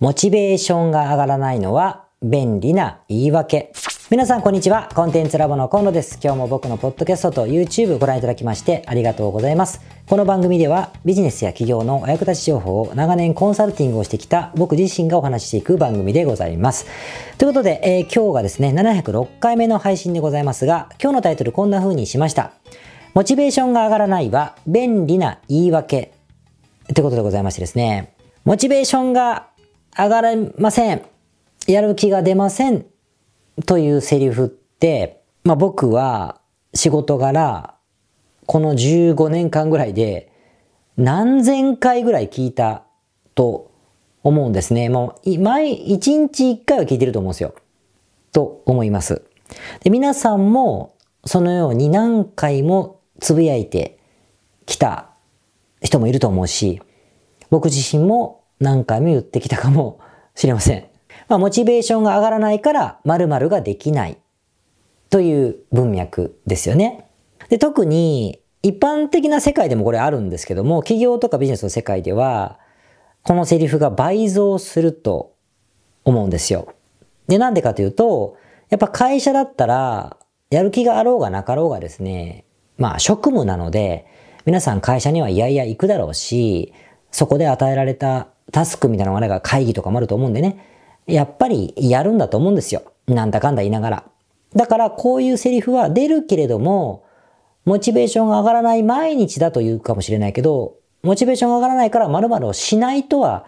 モチベーションが上がらないのは便利な言い訳。皆さんこんにちは。コンテンツラボのコンロです。今日も僕のポッドキャストと YouTube ご覧いただきましてありがとうございます。この番組ではビジネスや企業のお役立ち情報を長年コンサルティングをしてきた僕自身がお話ししていく番組でございます。ということで、えー、今日がですね、706回目の配信でございますが、今日のタイトルこんな風にしました。モチベーションが上がらないは便利な言い訳。ってことでございましてですね。モチベーションが上がりません。やる気が出ません。というセリフって、まあ僕は仕事柄、この15年間ぐらいで何千回ぐらい聞いたと思うんですね。もう、毎、一日一回は聞いてると思うんですよ。と思います。で、皆さんもそのように何回もつぶやいてきた人もいると思うし、僕自身も何回も言ってきたかもしれません。まあ、モチベーションが上がらないから〇〇ができないという文脈ですよね。で、特に一般的な世界でもこれあるんですけども、企業とかビジネスの世界では、このセリフが倍増すると思うんですよ。で、なんでかというと、やっぱ会社だったら、やる気があろうがなかろうがですね、まあ職務なので、皆さん会社にはいやいや行くだろうし、そこで与えられたタスクみたいなのがなんか会議とかもあると思うんでね。やっぱりやるんだと思うんですよ。なんだかんだ言いながら。だからこういうセリフは出るけれども、モチベーションが上がらない毎日だというかもしれないけど、モチベーションが上がらないから〇〇をしないとは、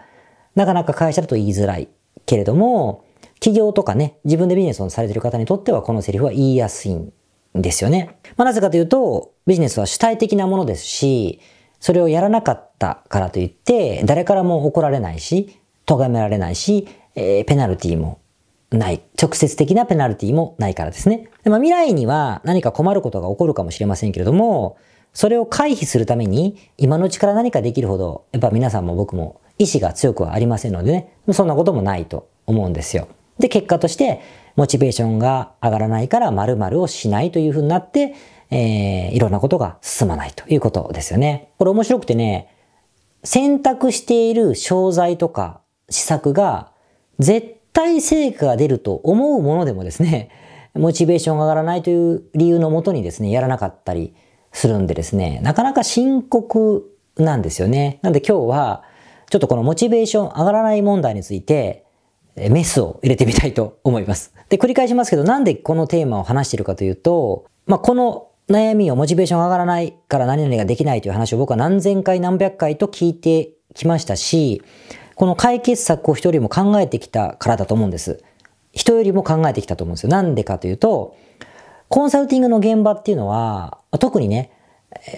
なかなか会社だと言いづらい。けれども、企業とかね、自分でビジネスをされている方にとってはこのセリフは言いやすいんですよね。まあ、なぜかというと、ビジネスは主体的なものですし、それをやらなかったからといって、誰からも怒られないし、咎められないし、えー、ペナルティもない。直接的なペナルティもないからですね。でまあ、未来には何か困ることが起こるかもしれませんけれども、それを回避するために、今のうちから何かできるほど、やっぱ皆さんも僕も意志が強くはありませんのでね、そんなこともないと思うんですよ。で、結果として、モチベーションが上がらないから〇〇をしないというふうになって、えー、いろんなことが進まないということですよね。これ面白くてね、選択している商材とか施策が絶対成果が出ると思うものでもですね、モチベーションが上がらないという理由のもとにですね、やらなかったりするんでですね、なかなか深刻なんですよね。なんで今日は、ちょっとこのモチベーション上がらない問題について、メスを入れてみたいと思います。で、繰り返しますけど、なんでこのテーマを話しているかというと、まあ、この悩みをモチベーション上がらないから何々ができないという話を僕は何千回何百回と聞いてきましたし、この解決策を一人も考えてきたからだと思うんです。人よりも考えてきたと思うんですよ。なんでかというと、コンサルティングの現場っていうのは、特にね、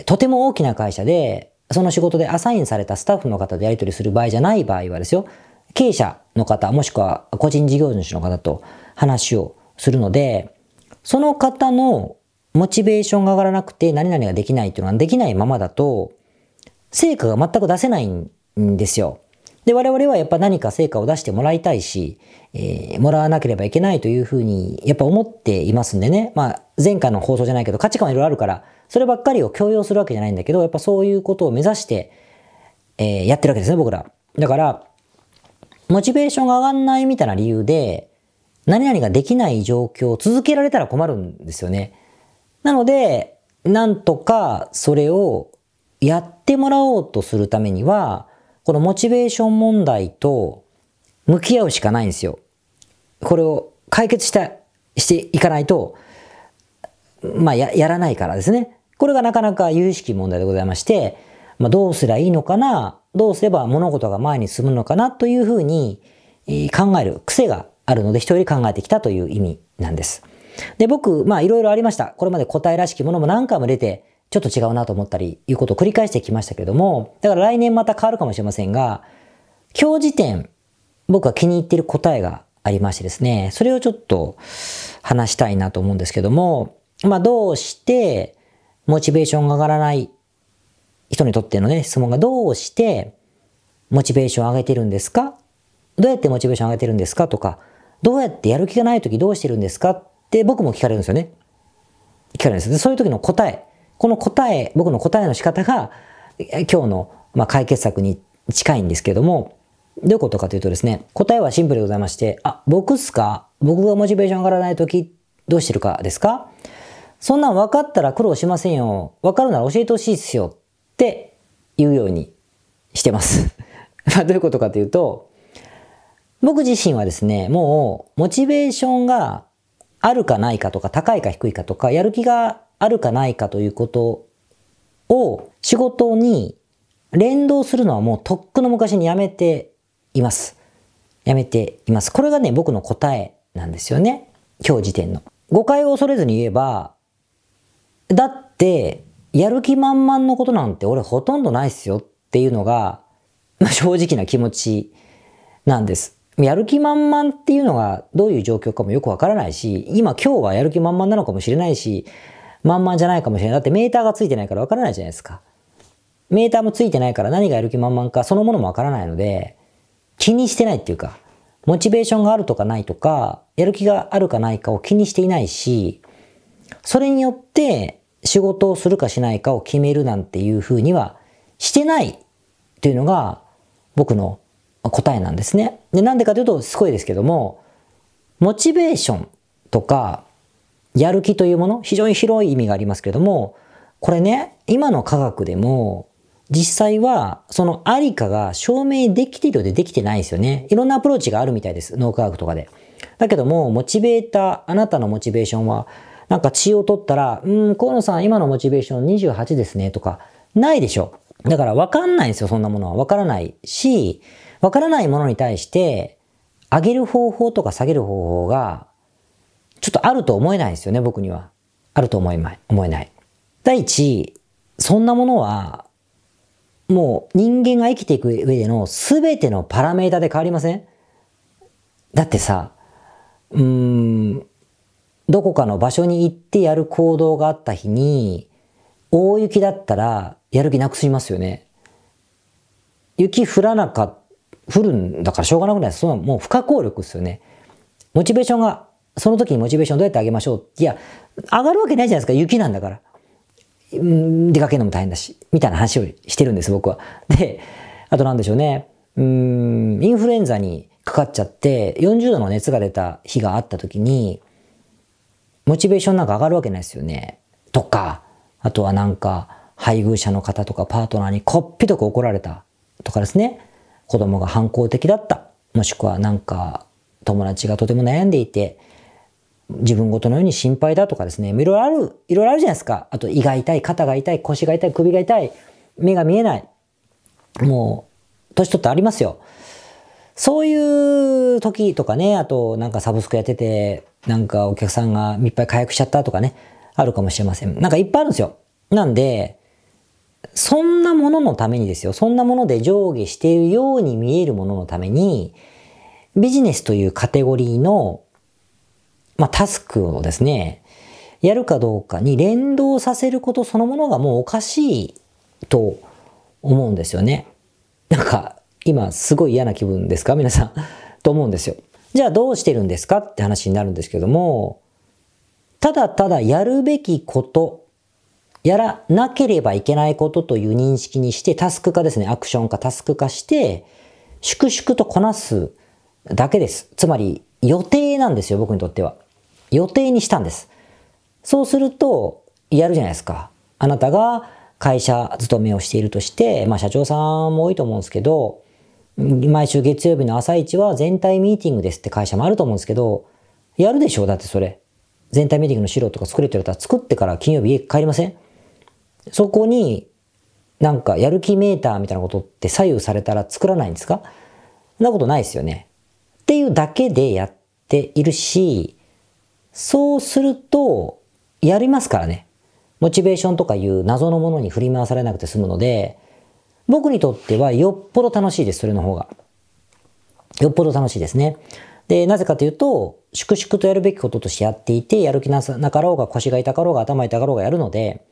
とても大きな会社で、その仕事でアサインされたスタッフの方でやり取りする場合じゃない場合はですよ、経営者の方、もしくは個人事業主の方と話をするので、その方のモチベーションが上がらなくて何々ができないっていうのはできないままだと、成果が全く出せないんですよ。で、我々はやっぱ何か成果を出してもらいたいし、えー、もらわなければいけないというふうに、やっぱ思っていますんでね。まあ、前回の放送じゃないけど、価値観はいろいろあるから、そればっかりを強要するわけじゃないんだけど、やっぱそういうことを目指して、えー、やってるわけですね、僕ら。だから、モチベーションが上がんないみたいな理由で、何々ができない状況を続けられたら困るんですよね。なので、なんとかそれをやってもらおうとするためには、このモチベーション問題と向き合うしかないんですよ。これを解決した、していかないと、まあや、やらないからですね。これがなかなか有識問題でございまして、まあ、どうすりゃいいのかな、どうすれば物事が前に進むのかなというふうに考える癖があるので、人より考えてきたという意味なんです。で、僕、まあいろいろありました。これまで答えらしきものも何回も出て、ちょっと違うなと思ったり、いうことを繰り返してきましたけれども、だから来年また変わるかもしれませんが、今日時点、僕は気に入っている答えがありましてですね、それをちょっと話したいなと思うんですけども、まあどうしてモチベーションが上がらない人にとってのね、質問がどうしてモチベーションを上げてるんですか？どうやってモチベーションを上げてるんですか？とか、どうやってやる気がない時どうしてるんですか？って僕も聞かれるんですよね。聞かれるんです。でそういう時の答え、この答え、僕の答えの仕方が、今日の、まあ、解決策に近いんですけども、どういうことかというとですね、答えはシンプルでございまして、あ、僕っすか？僕がモチベーション上がらないとき、どうしてるかですか？そんなん分かったら苦労しませんよ。分かるなら教えてほしいっすよ。って言うようにしてます。まあどういうことかというと、僕自身はですね、もう、モチベーションがあるかないかとか、高いか低いかとか、やる気があるかないかということを仕事に連動するのはもうとっくの昔にやめています。やめています。これがね、僕の答えなんですよね。今日時点の。誤解を恐れずに言えば、だって、やる気満々のことなんて俺ほとんどないっすよっていうのが、まあ、正直な気持ちなんです。やる気満々っていうのがどういう状況かもよくわからないし、今今日はやる気満々なのかもしれないし、満々じゃないかもしれない。だってメーターがついてないからわからないじゃないですか。メーターもついてないから何がやる気満々かそのものもわからないので、気にしてないっていうか、モチベーションがあるとかないとか、やる気があるかないかを気にしていないし、それによって仕事をするかしないかを決めるなんていうふうにはしてないっていうのが僕の答えなんですね。で、なんでかというと、すごいですけども、モチベーションとか、やる気というもの、非常に広い意味がありますけれども、これね、今の科学でも、実際は、そのありかが証明できているようでできてないですよね。いろんなアプローチがあるみたいです。脳科学とかで。だけども、モチベーター、あなたのモチベーションは、なんか血を取ったら、うん、河野さん、今のモチベーション28ですね、とか、ないでしょ。だから分かんないんですよ、そんなものは。分からないし、わからないものに対して、上げる方法とか下げる方法が、ちょっとあると思えないですよね、僕には。あると思えない。思えない。第一、そんなものは、もう人間が生きていく上での全てのパラメータで変わりません？だってさ、うーん、どこかの場所に行ってやる行動があった日に、大雪だったらやる気なくしますよね。雪降らなかっ降るんだからしょうがなくない。そのもう不可抗力ですよね。モチベーションが、その時にモチベーションどうやって上げましょういや、上がるわけないじゃないですか。雪なんだから。うん出かけるのも大変だし、みたいな話をしてるんです、僕は。で、あとなんでしょうね。うん、インフルエンザにかかっちゃって、40度の熱が出た日があった時に、モチベーションなんか上がるわけないですよね。とか、あとはなんか、配偶者の方とかパートナーにこっぴどく怒られたとかですね。子供が反抗的だった。もしくはなんか友達がとても悩んでいて、自分ごとのように心配だとかですね、いろいろある、いろいろあるじゃないですか。あと胃が痛い、肩が痛い、腰が痛い、首が痛い、目が見えない。もう、年取ってありますよ。そういう時とかね、あとなんかサブスクやってて、なんかお客さんがいっぱい解約しちゃったとかね、あるかもしれません。なんかいっぱいあるんですよ。なんで、そんなもののためにですよ。そんなもので上下しているように見えるもののために、ビジネスというカテゴリーの、まあ、タスクをですね、やるかどうかに連動させることそのものがもうおかしいと思うんですよね。なんか、今すごい嫌な気分ですか？皆さん。と思うんですよ。じゃあどうしてるんですか？って話になるんですけども、ただただやるべきことやらなければいけないことという認識にして、タスク化ですね。アクション化、タスク化して、粛々とこなすだけです。つまり、予定なんですよ、僕にとっては。予定にしたんです。そうすると、やるじゃないですか。あなたが会社勤めをしているとして、まあ社長さんも多いと思うんですけど、毎週月曜日の朝一は全体ミーティングですって会社もあると思うんですけど、やるでしょだってそれ。全体ミーティングの資料とか作れて言われたら作ってから金曜日家帰りません？そこになんかやる気メーターみたいなことって左右されたら作らないんですか？そんなことないですよね。っていうだけでやっているし、そうすると、やりますからね。モチベーションとかいう謎のものに振り回されなくて済むので、僕にとってはよっぽど楽しいです、それの方が。よっぽど楽しいですね。で、なぜかというと、粛々とやるべきこととしてやっていて、やる気なかろうが腰が痛かろうが頭痛かろうがやるので、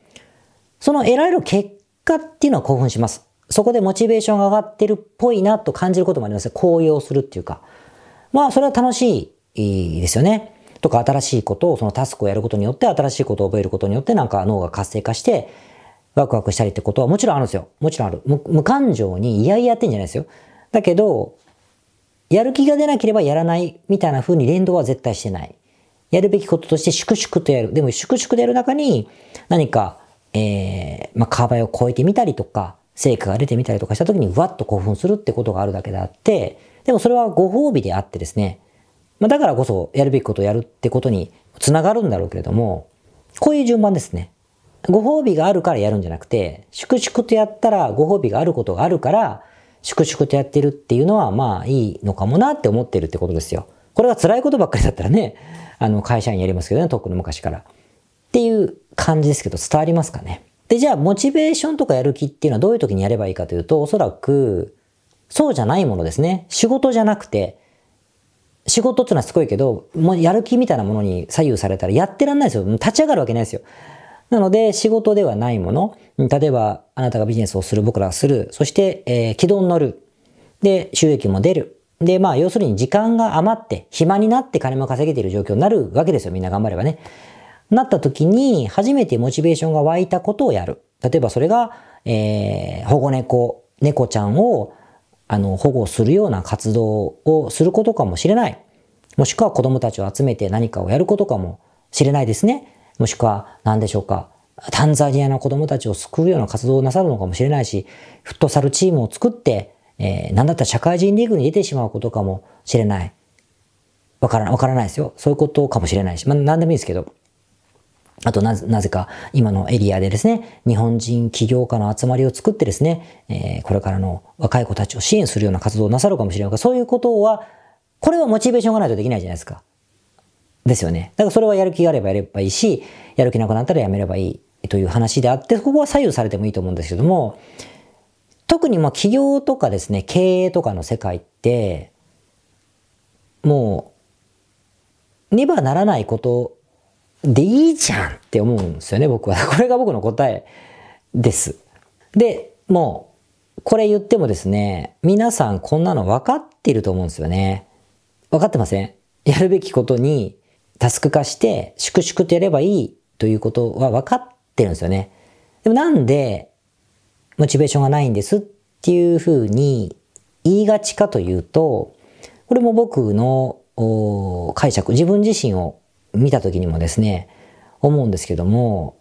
その得られる結果っていうのは興奮します。そこでモチベーションが上がってるっぽいなと感じることもあります高揚するっていうか。まあ、それは楽しいですよね。とか、新しいことを、そのタスクをやることによって、新しいことを覚えることによって、なんか脳が活性化して、ワクワクしたりってことはもちろんあるんですよ。もちろんある。無感情に嫌々やってんじゃないですよ。だけど、やる気が出なければやらないみたいな風に連動は絶対してない。やるべきこととして粛々とやる。でも粛々とやる中に何か、えー、まあ、壁を越えてみたりとか、成果が出てみたりとかした時にわっと興奮するってことがあるだけであって、でもそれはご褒美であってですね、まあ、だからこそやるべきことをやるってことにつながるんだろうけれども、こういう順番ですね。ご褒美があるからやるんじゃなくて、粛々とやったらご褒美があることがあるから、粛々とやってるっていうのはまあいいのかもなって思ってるってことですよ。これが辛いことばっかりだったらね、あの会社員やりますけどね、特に昔から。っていう感じですけど伝わりますかね？で、じゃあモチベーションとかやる気っていうのはどういう時にやればいいかというと、おそらくそうじゃないものですね。仕事じゃなくて、仕事っていうのはすごいけど、もうやる気みたいなものに左右されたらやってらんないですよ。立ち上がるわけないですよ。なので、仕事ではないもの。例えば、あなたがビジネスをする、僕らがする。そして、えー、軌道に乗る。で、収益も出る。で、まあ、要するに時間が余って、暇になって金も稼げている状況になるわけですよ。みんな頑張ればね。なった時に、初めてモチベーションが湧いたことをやる。例えばそれが、えー、保護猫、猫ちゃんを、あの、保護するような活動をすることかもしれない。もしくは子供たちを集めて何かをやることかもしれないですね。もしくは何でしょうか。タンザニアの子供たちを救うような活動をなさるのかもしれないし、フットサルチームを作って、えー、なんだったら社会人リーグに出てしまうことかもしれない。わからないわからないですよ。そういうことかもしれないし、まあ何でもいいですけど。あとなぜ、なぜか今のエリアでですね、日本人起業家の集まりを作ってですね、えー、これからの若い子たちを支援するような活動をなさるかもしれないが、そういうことは、これはモチベーションがないとできないじゃないですか。ですよね。だからそれはやる気があればやればいいし、やる気なくなったらやめればいいという話であって、ここは左右されてもいいと思うんですけども、特にまあ企業とかですね、経営とかの世界って、もう、ねばならないことでいいじゃんって思うんですよね、僕は。これが僕の答えです。で、もう、これ言ってもですね、皆さんこんなの分かってると思うんですよね。分かってません？やるべきことにタスク化して粛々とやればいいということは分かってるんですよね。でもなんでモチベーションがないんですっていうふうに言いがちかというと、これも僕の解釈、自分自身を見た時にもですね、思うんですけども、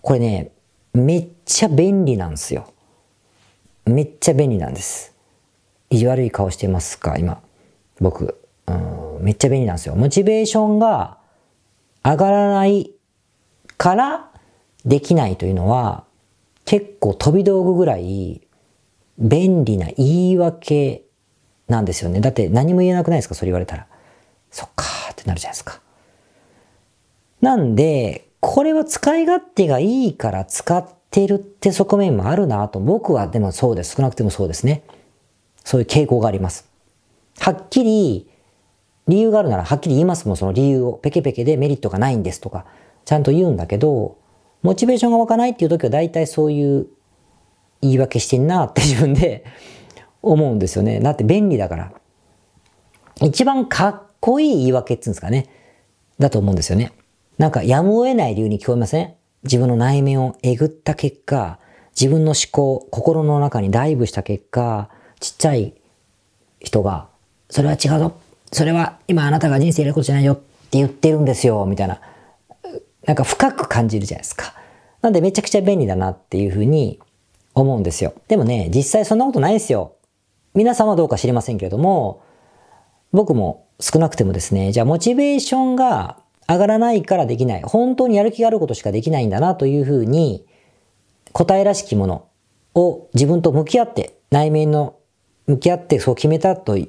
これね、めっちゃ便利なんですよ。めっちゃ便利なんです。意地悪い顔してますか今。僕。うんめっちゃ便利なんですよ。モチベーションが上がらないからできないというのは結構飛び道具ぐらい便利な言い訳なんですよね。だって何も言えなくないですかそれ言われたら。そっかーってなるじゃないですか。なんで、これは使い勝手がいいから使ってるって側面もあるなと僕はでもそうです。少なくてもそうですね。そういう傾向があります。はっきり理由があるならはっきり言いますもん、その理由を。ペケペケでメリットがないんですとか、ちゃんと言うんだけど、モチベーションが湧かないっていう時は大体そういう言い訳してんなって自分で 思うんですよね。だって便利だから。一番かっこいい言い訳っていうんですかね。だと思うんですよね。なんかやむを得ない理由に聞こえません？自分の内面をえぐった結果、自分の思考、心の中にダイブした結果、ちっちゃい人が、それは違うぞ。それは今あなたが人生やることじゃないよって言ってるんですよ、みたいな。なんか深く感じるじゃないですか。なんでめちゃくちゃ便利だなっていうふうに思うんですよ。でもね、実際そんなことないですよ。皆さんはどうか知りませんけれども、僕も少なくてもですね、じゃあモチベーションが上がらないからできない。本当にやる気があることしかできないんだなというふうに、答えらしきものを自分と向き合って、内面の向き合ってそう決めたとい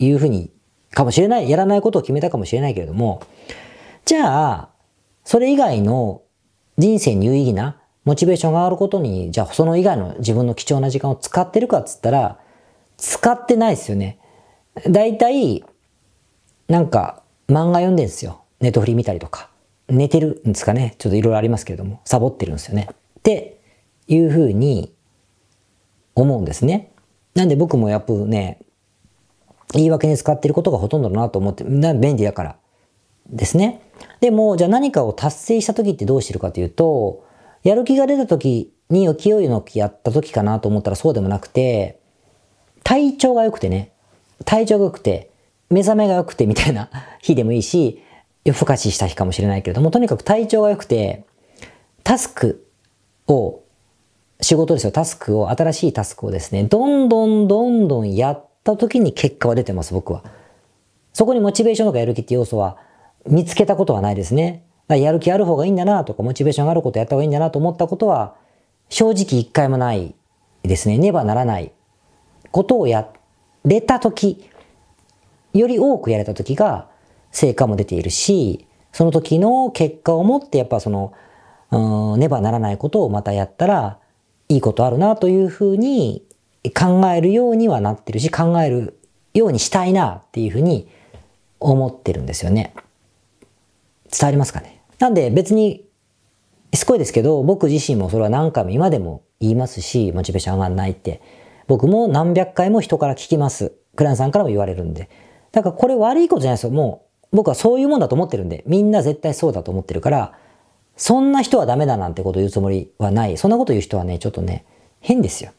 うふうにかもしれない、やらないことを決めたかもしれないけれども、じゃあ、それ以外の人生に有意義なモチベーションが上がることに、じゃあその以外の自分の貴重な時間を使ってるかっつったら、使ってないですよね。だいたい、なんか漫画読んでるんですよ。ネットフリ見たりとか。寝てるんですかね。ちょっといろいろありますけれども、サボってるんですよね。っていうふうに思うんですね。なんで僕もやっぱね、言い訳に使ってることがほとんどだなと思って、便利だからですね。でも、じゃあ何かを達成した時ってどうしてるかというと、やる気が出た時に勢いのやった時かなと思ったらそうでもなくて、体調が良くてね、体調が良くて、目覚めが良くてみたいな日でもいいし、夜更かしした日かもしれないけれども、とにかく体調が良くて、タスクを、仕事ですよ、タスクを、新しいタスクをですね、どんどんどんどんやった時に結果は出てます、僕は。そこにモチベーションとかやる気って要素は見つけたことはないですね。やる気ある方がいいんだなとか、モチベーションがあることやった方がいいんだなと思ったことは、正直一回もないですね。ねばならないことをやれた時、より多くやれた時が成果も出ているし、その時の結果をもってやっぱその、うん、ねばならないことをまたやったらいいことあるなというふうに考えるようにはなってるし、考えるようにしたいなっていうふうに思ってるんですよね。伝わりますかね？なんで別に、すごいですけど、僕自身もそれは何回も今でも言いますし、モチベーション上がんないって。僕も何百回も人から聞きます。クランさんからも言われるんで。だからこれ悪いことじゃないですよ。もう僕はそういうもんだと思ってるんで、みんな絶対そうだと思ってるから、そんな人はダメだなんてことを言うつもりはない。そんなこと言う人はね、ちょっとね、変ですよ。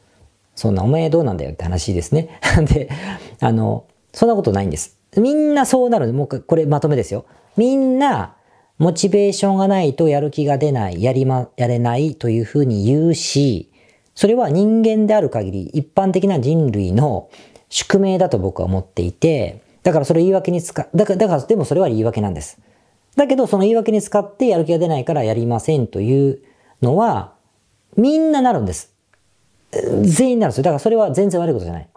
そんなお前どうなんだよって話ですね。で、あの、そんなことないんです。みんなそうなるもうこれまとめですよ。みんな、モチベーションがないとやる気が出ない、やりま、やれないというふうに言うし、それは人間である限り一般的な人類の宿命だと僕は思っていて、だからそれ言い訳に使う、だから、だからでもそれは言い訳なんです。だけどその言い訳に使ってやる気が出ないからやりませんというのは、みんななるんです。全員なるんですよ。だからそれは全然悪いことじゃない。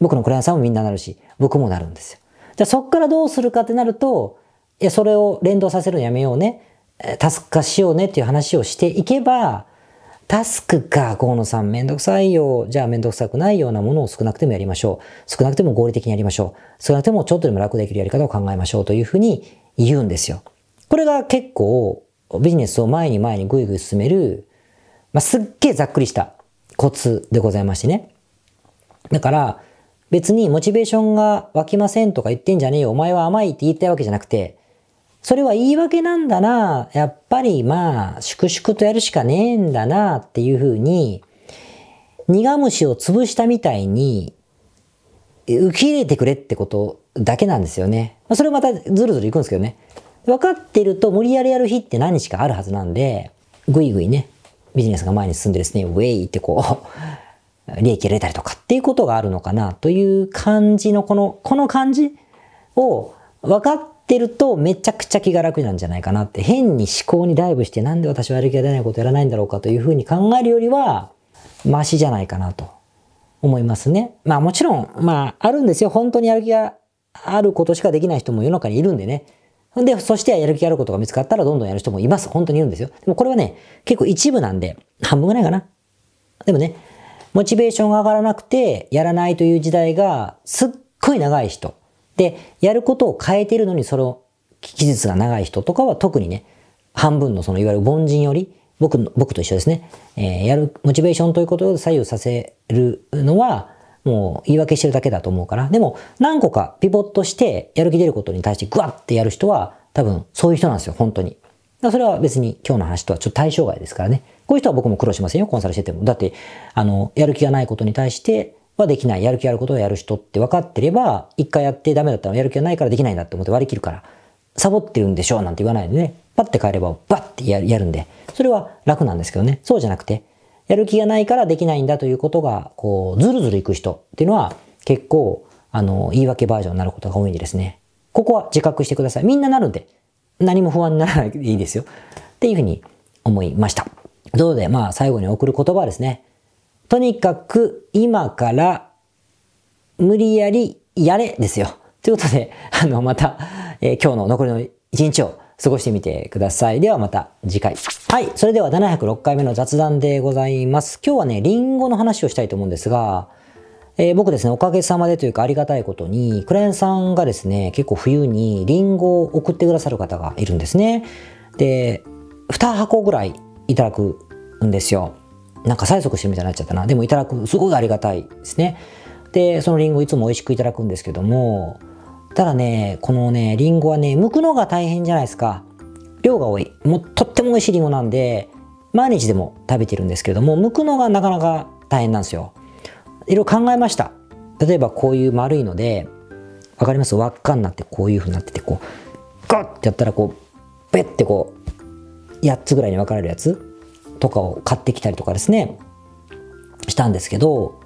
僕のクライアントさんもみんななるし、僕もなるんですよ。じゃあそっからどうするかってなると、いや、それを連動させるのやめようね。タスク化しようねっていう話をしていけば、タスクか、河野さんめんどくさいよ。じゃあめんどくさくないようなものを少なくてもやりましょう。少なくても合理的にやりましょう。少なくてもちょっとでも楽できるやり方を考えましょうというふうに言うんですよ。これが結構ビジネスを前に前にぐいぐい進める、まあ、すっげえざっくりしたコツでございましてね。だから、別にモチベーションが湧きませんとか言ってんじゃねえよ、お前は甘いって言いたいわけじゃなくて、それは言い訳なんだな、やっぱりまあ、粛々とやるしかねえんだなっていうふうに、苦虫を潰したみたいに、受け入れてくれってことだけなんですよね。それまたずるずるいくんですけどね。分かってると無理やりやる日って何日かあるはずなんで、ぐいぐいね、ビジネスが前に進んでですね、ウェイってこう、利益入れたりとかっていうことがあるのかなという感じのこの、この感じを分かっってるとめちゃくちゃ気が楽なんじゃないかなって、変に思考にダイブしてなんで私はやる気が出ないことやらないんだろうかというふうに考えるよりは、マシじゃないかなと思いますね。まあもちろん、まああるんですよ。本当にやる気があることしかできない人も世の中にいるんでね。で、そしてやる気あることが見つかったらどんどんやる人もいます。本当にいるんですよ。でもこれはね、結構一部なんで、半分ぐらいかな。でもね、モチベーションが上がらなくて、やらないという時代がすっごい長い人。で、やることを変えているのにその期日が長い人とかは特にね、半分のそのいわゆる凡人より、僕の、僕と一緒ですね。えー、やる、モチベーションということを左右させるのは、もう言い訳してるだけだと思うから。でも、何個かピボットしてやる気出ることに対してグワッてやる人は、多分そういう人なんですよ、本当に。それは別に今日の話とはちょっと対象外ですからね。こういう人は僕も苦労しませんよ、コンサルしてても。だって、あの、やる気がないことに対してはできない。やる気あることをやる人って分かってれば、一回やってダメだったらやる気がないからできないんだって思って割り切るから、サボってるんでしょうなんて言わないでね、パッて帰ればバッてやるんで、それは楽なんですけどね。そうじゃなくて、やる気がないからできないんだということが、こう、ずるずるいく人っていうのは、結構、あの、言い訳バージョンになることが多いんでですね。ここは自覚してください。みんななるんで、何も不安にならないでいいですよ。っていうふうに思いました。ということで、まあ、最後に送る言葉ですね。とにかく、今から、無理やりやれですよ。ということで、あの、また、えー、今日の残りの一日を過ごしてみてください。ではまた次回。はい。それでは706回目の雑談でございます。今日はね、リンゴの話をしたいと思うんですが、えー、僕ですね、おかげさまでというかありがたいことに、クライアンさんがですね、結構冬にリンゴを送ってくださる方がいるんですね。で、2箱ぐらいいただくんですよ。なんか催促してみたいになっちゃったな。でもいただく、すごいありがたいですね。で、そのリンゴいつも美味しくいただくんですけども、ただね、このね、リンゴはね、剥くのが大変じゃないですか。量が多い。もうとっても美味しいリンゴなんで、毎日でも食べてるんですけども、剥くのがなかなか大変なんですよ。いろいろ考えました。例えばこういう丸いので、わかります？輪っかになってこういう風になってて、こう、ガッてやったらこう、ペッてこう、8つぐらいに分かれるやつとかを買ってきたりとかですね、したんですけど、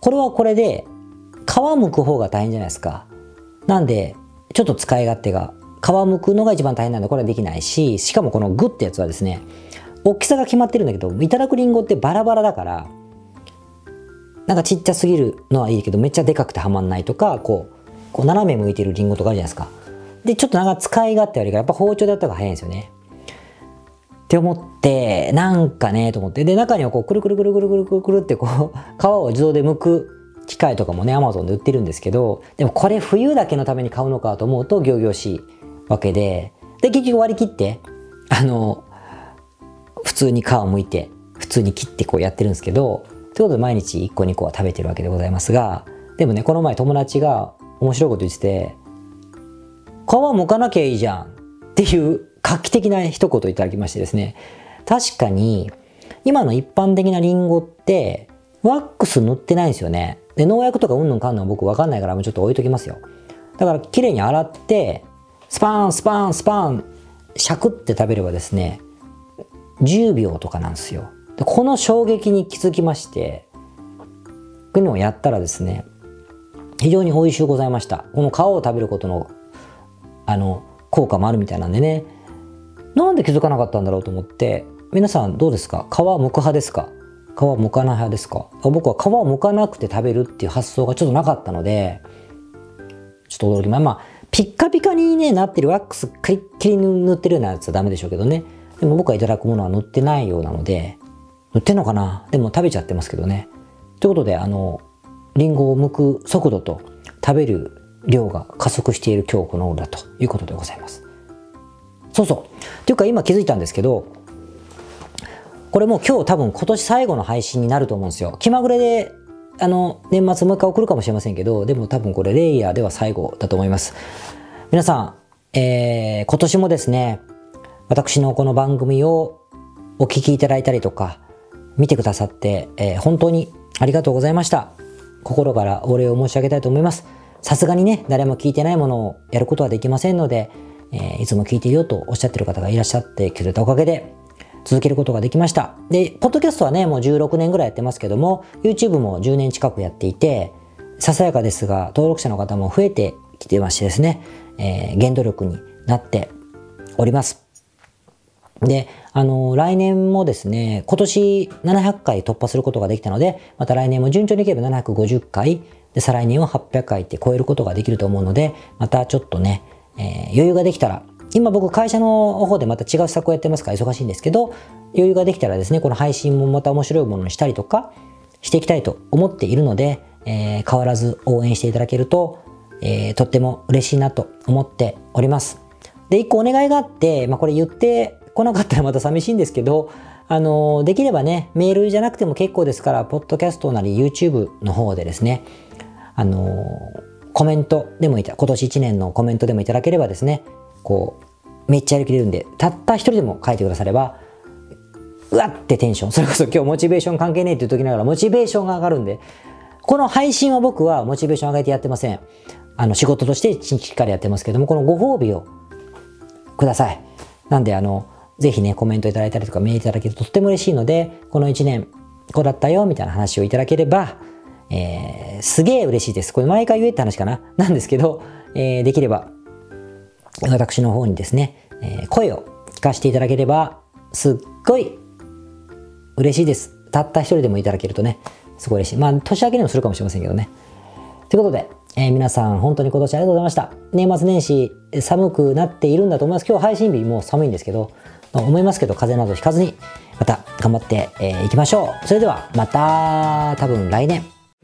これはこれで、皮むく方が大変じゃないですか。なんで、ちょっと使い勝手が、皮むくのが一番大変なんでこれはできないし、しかもこのグってやつはですね、大きさが決まってるんだけど、いただくリンゴってバラバラだから、なんかちっちゃすぎるのはいいけど、めっちゃでかくてはまんないとか、こう、こう斜め向いてるリンゴとかあるじゃないですか。で、ちょっとなんか使い勝手悪いか、やっぱ包丁でやった方が早いんですよね。って思って、なんかね、と思って。で、中にはこう、くるくるくるくるくるくるってこう、皮を自動で剥く機械とかもね、アマゾンで売ってるんですけど、でもこれ冬だけのために買うのかと思うと、行々しいわけで、で、結局割り切って、あの、普通に皮を剥いて、普通に切ってこうやってるんですけど、ということで毎日1個2個は食べてるわけでございますが、でもね、この前友達が面白いこと言ってて、皮剥かなきゃいいじゃんっていう画期的な一言いただきましてですね、確かに今の一般的なリンゴってワックス塗ってないんですよね。で、農薬とかうんぬんかんぬん僕わかんないからもうちょっと置いときますよ。だから綺麗に洗って、スパンスパンスパン、シャクって食べればですね、10秒とかなんですよ。でこの衝撃に気づきまして、こういうのをやったらですね、非常に美味しゅうございました。この皮を食べることの、あの、効果もあるみたいなんでね、なんで気づかなかったんだろうと思って、皆さんどうですか？皮剥く派ですか？皮剥かない派ですか？僕は皮を剥かなくて食べるっていう発想がちょっとなかったので、ちょっと驚きままあ、ピッカピカにね、なってるワックスカリッキリ塗ってるようなやつはダメでしょうけどね。でも僕がいただくものは塗ってないようなので、塗ってんのかな？でも食べちゃってますけどね。ということで、あの、リンゴを剥く速度と食べる量が加速している今日この頃だということでございます。そうそう。というか今気づいたんですけど、これもう今日多分今年最後の配信になると思うんですよ。気まぐれで、あの、年末もう一回送るかもしれませんけど、でも多分これレイヤーでは最後だと思います。皆さん、えー、今年もですね、私のこの番組をお聞きいただいたりとか、見てくださって、えー、本当にありがとうございました。心からお礼を申し上げたいと思います。さすがにね、誰も聞いてないものをやることはできませんので、えー、いつも聞いていようとおっしゃってる方がいらっしゃってくれたおかげで、続けることができました。で、ポッドキャストはね、もう16年ぐらいやってますけども、YouTube も10年近くやっていて、ささやかですが、登録者の方も増えてきてましてですね、えー、原動力になっております。で、あの、来年もですね、今年700回突破することができたので、また来年も順調にいけば750回、で、再来年は800回って超えることができると思うので、またちょっとね、えー、余裕ができたら、今僕会社の方でまた違う施策をやってますから忙しいんですけど、余裕ができたらですね、この配信もまた面白いものにしたりとかしていきたいと思っているので、えー、変わらず応援していただけると、えー、とっても嬉しいなと思っております。で、一個お願いがあって、まあこれ言って来なかったらまた寂しいんですけど、あの、できればね、メールじゃなくても結構ですから、ポッドキャストなり YouTube の方でですね、あの、コメントでもいた、今年1年のコメントでもいただければですね、こう、めっちゃやりきれるんで、たった一人でも書いてくだされば、うわってテンション、それこそ今日モチベーション関係ねえっていう時ながらモチベーションが上がるんで、この配信は僕はモチベーション上げてやってません。あの仕事としてしっかりやってますけども、このご褒美をください。なんであの、ぜひね、コメントいただいたりとかメールいただけるととっても嬉しいので、この1年、こうだったよ、みたいな話をいただければ、えー、すげえ嬉しいです。これ毎回言えって話かな？なんですけど、えー、できれば、私の方にですね、えー、声を聞かせていただければ、すっごい嬉しいです。たった一人でもいただけるとね、すごい嬉しい。まあ、年明けにもするかもしれませんけどね。ということで、えー、皆さん本当に今年ありがとうございました。年末年始寒くなっているんだと思います。今日配信日もう寒いんですけど、思いますけど、風邪などひかずに、また頑張ってい、えー、きましょう。それでは、また、多分来年。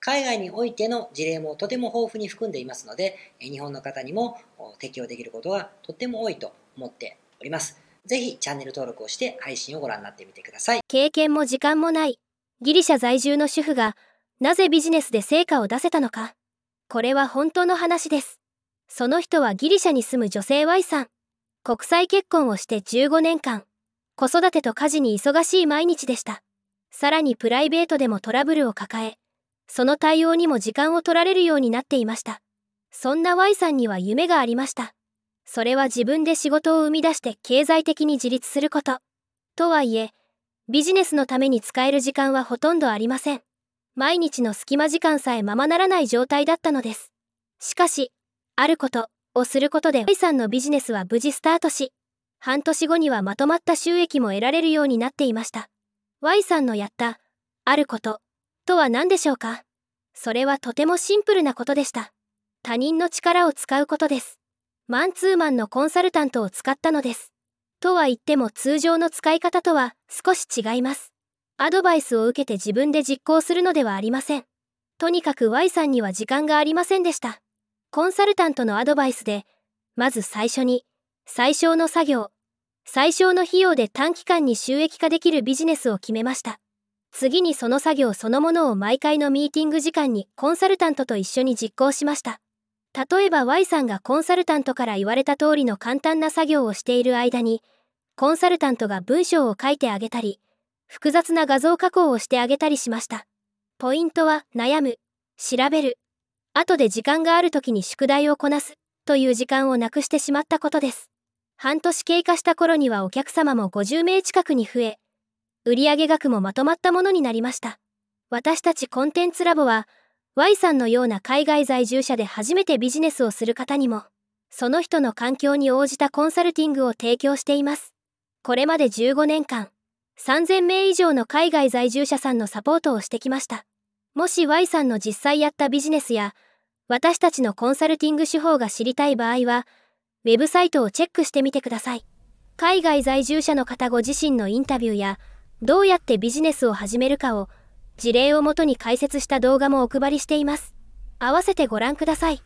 海外においての事例もとても豊富に含んでいますので、日本の方にも適用できることがとっても多いと思っております。ぜひチャンネル登録をして配信をご覧になってみてください。経験も時間もないギリシャ在住の主婦がなぜビジネスで成果を出せたのか。これは本当の話です。その人はギリシャに住む女性 Y さん。国際結婚をして15年間、子育てと家事に忙しい毎日でした。さらにプライベートでもトラブルを抱え、その対応にも時間を取られるようになっていました。そんな Y さんには夢がありました。それは自分で仕事を生み出して経済的に自立すること。とはいえ、ビジネスのために使える時間はほとんどありません。毎日の隙間時間さえままならない状態だったのです。しかし、あることをすることで Y さんのビジネスは無事スタートし、半年後にはまとまった収益も得られるようになっていました。Y さんのやった、あることとは何でしょうか？それはとてもシンプルなことでした。他人の力を使うことです。マンツーマンのコンサルタントを使ったのです。とは言っても通常の使い方とは少し違います。アドバイスを受けて自分で実行するのではありません。とにかく Y さんには時間がありませんでした。コンサルタントのアドバイスで、まず最初に、最小の作業、最小の費用で短期間に収益化できるビジネスを決めました。次にその作業そのものを毎回のミーティング時間にコンサルタントと一緒に実行しました。例えば Y さんがコンサルタントから言われた通りの簡単な作業をしている間に、コンサルタントが文章を書いてあげたり、複雑な画像加工をしてあげたりしました。ポイントは悩む、調べる、後で時間がある時に宿題をこなすという時間をなくしてしまったことです。半年経過した頃にはお客様も50名近くに増え、売上額もまとまったものになりました。私たちコンテンツラボは、Y さんのような海外在住者で初めてビジネスをする方にも、その人の環境に応じたコンサルティングを提供しています。これまで15年間、3000名以上の海外在住者さんのサポートをしてきました。もし Y さんの実際やったビジネスや、私たちのコンサルティング手法が知りたい場合は、ウェブサイトをチェックしてみてください。海外在住者の方ご自身のインタビューや、どうやってビジネスを始めるかを事例をもとに解説した動画もお配りしています。合わせてご覧ください。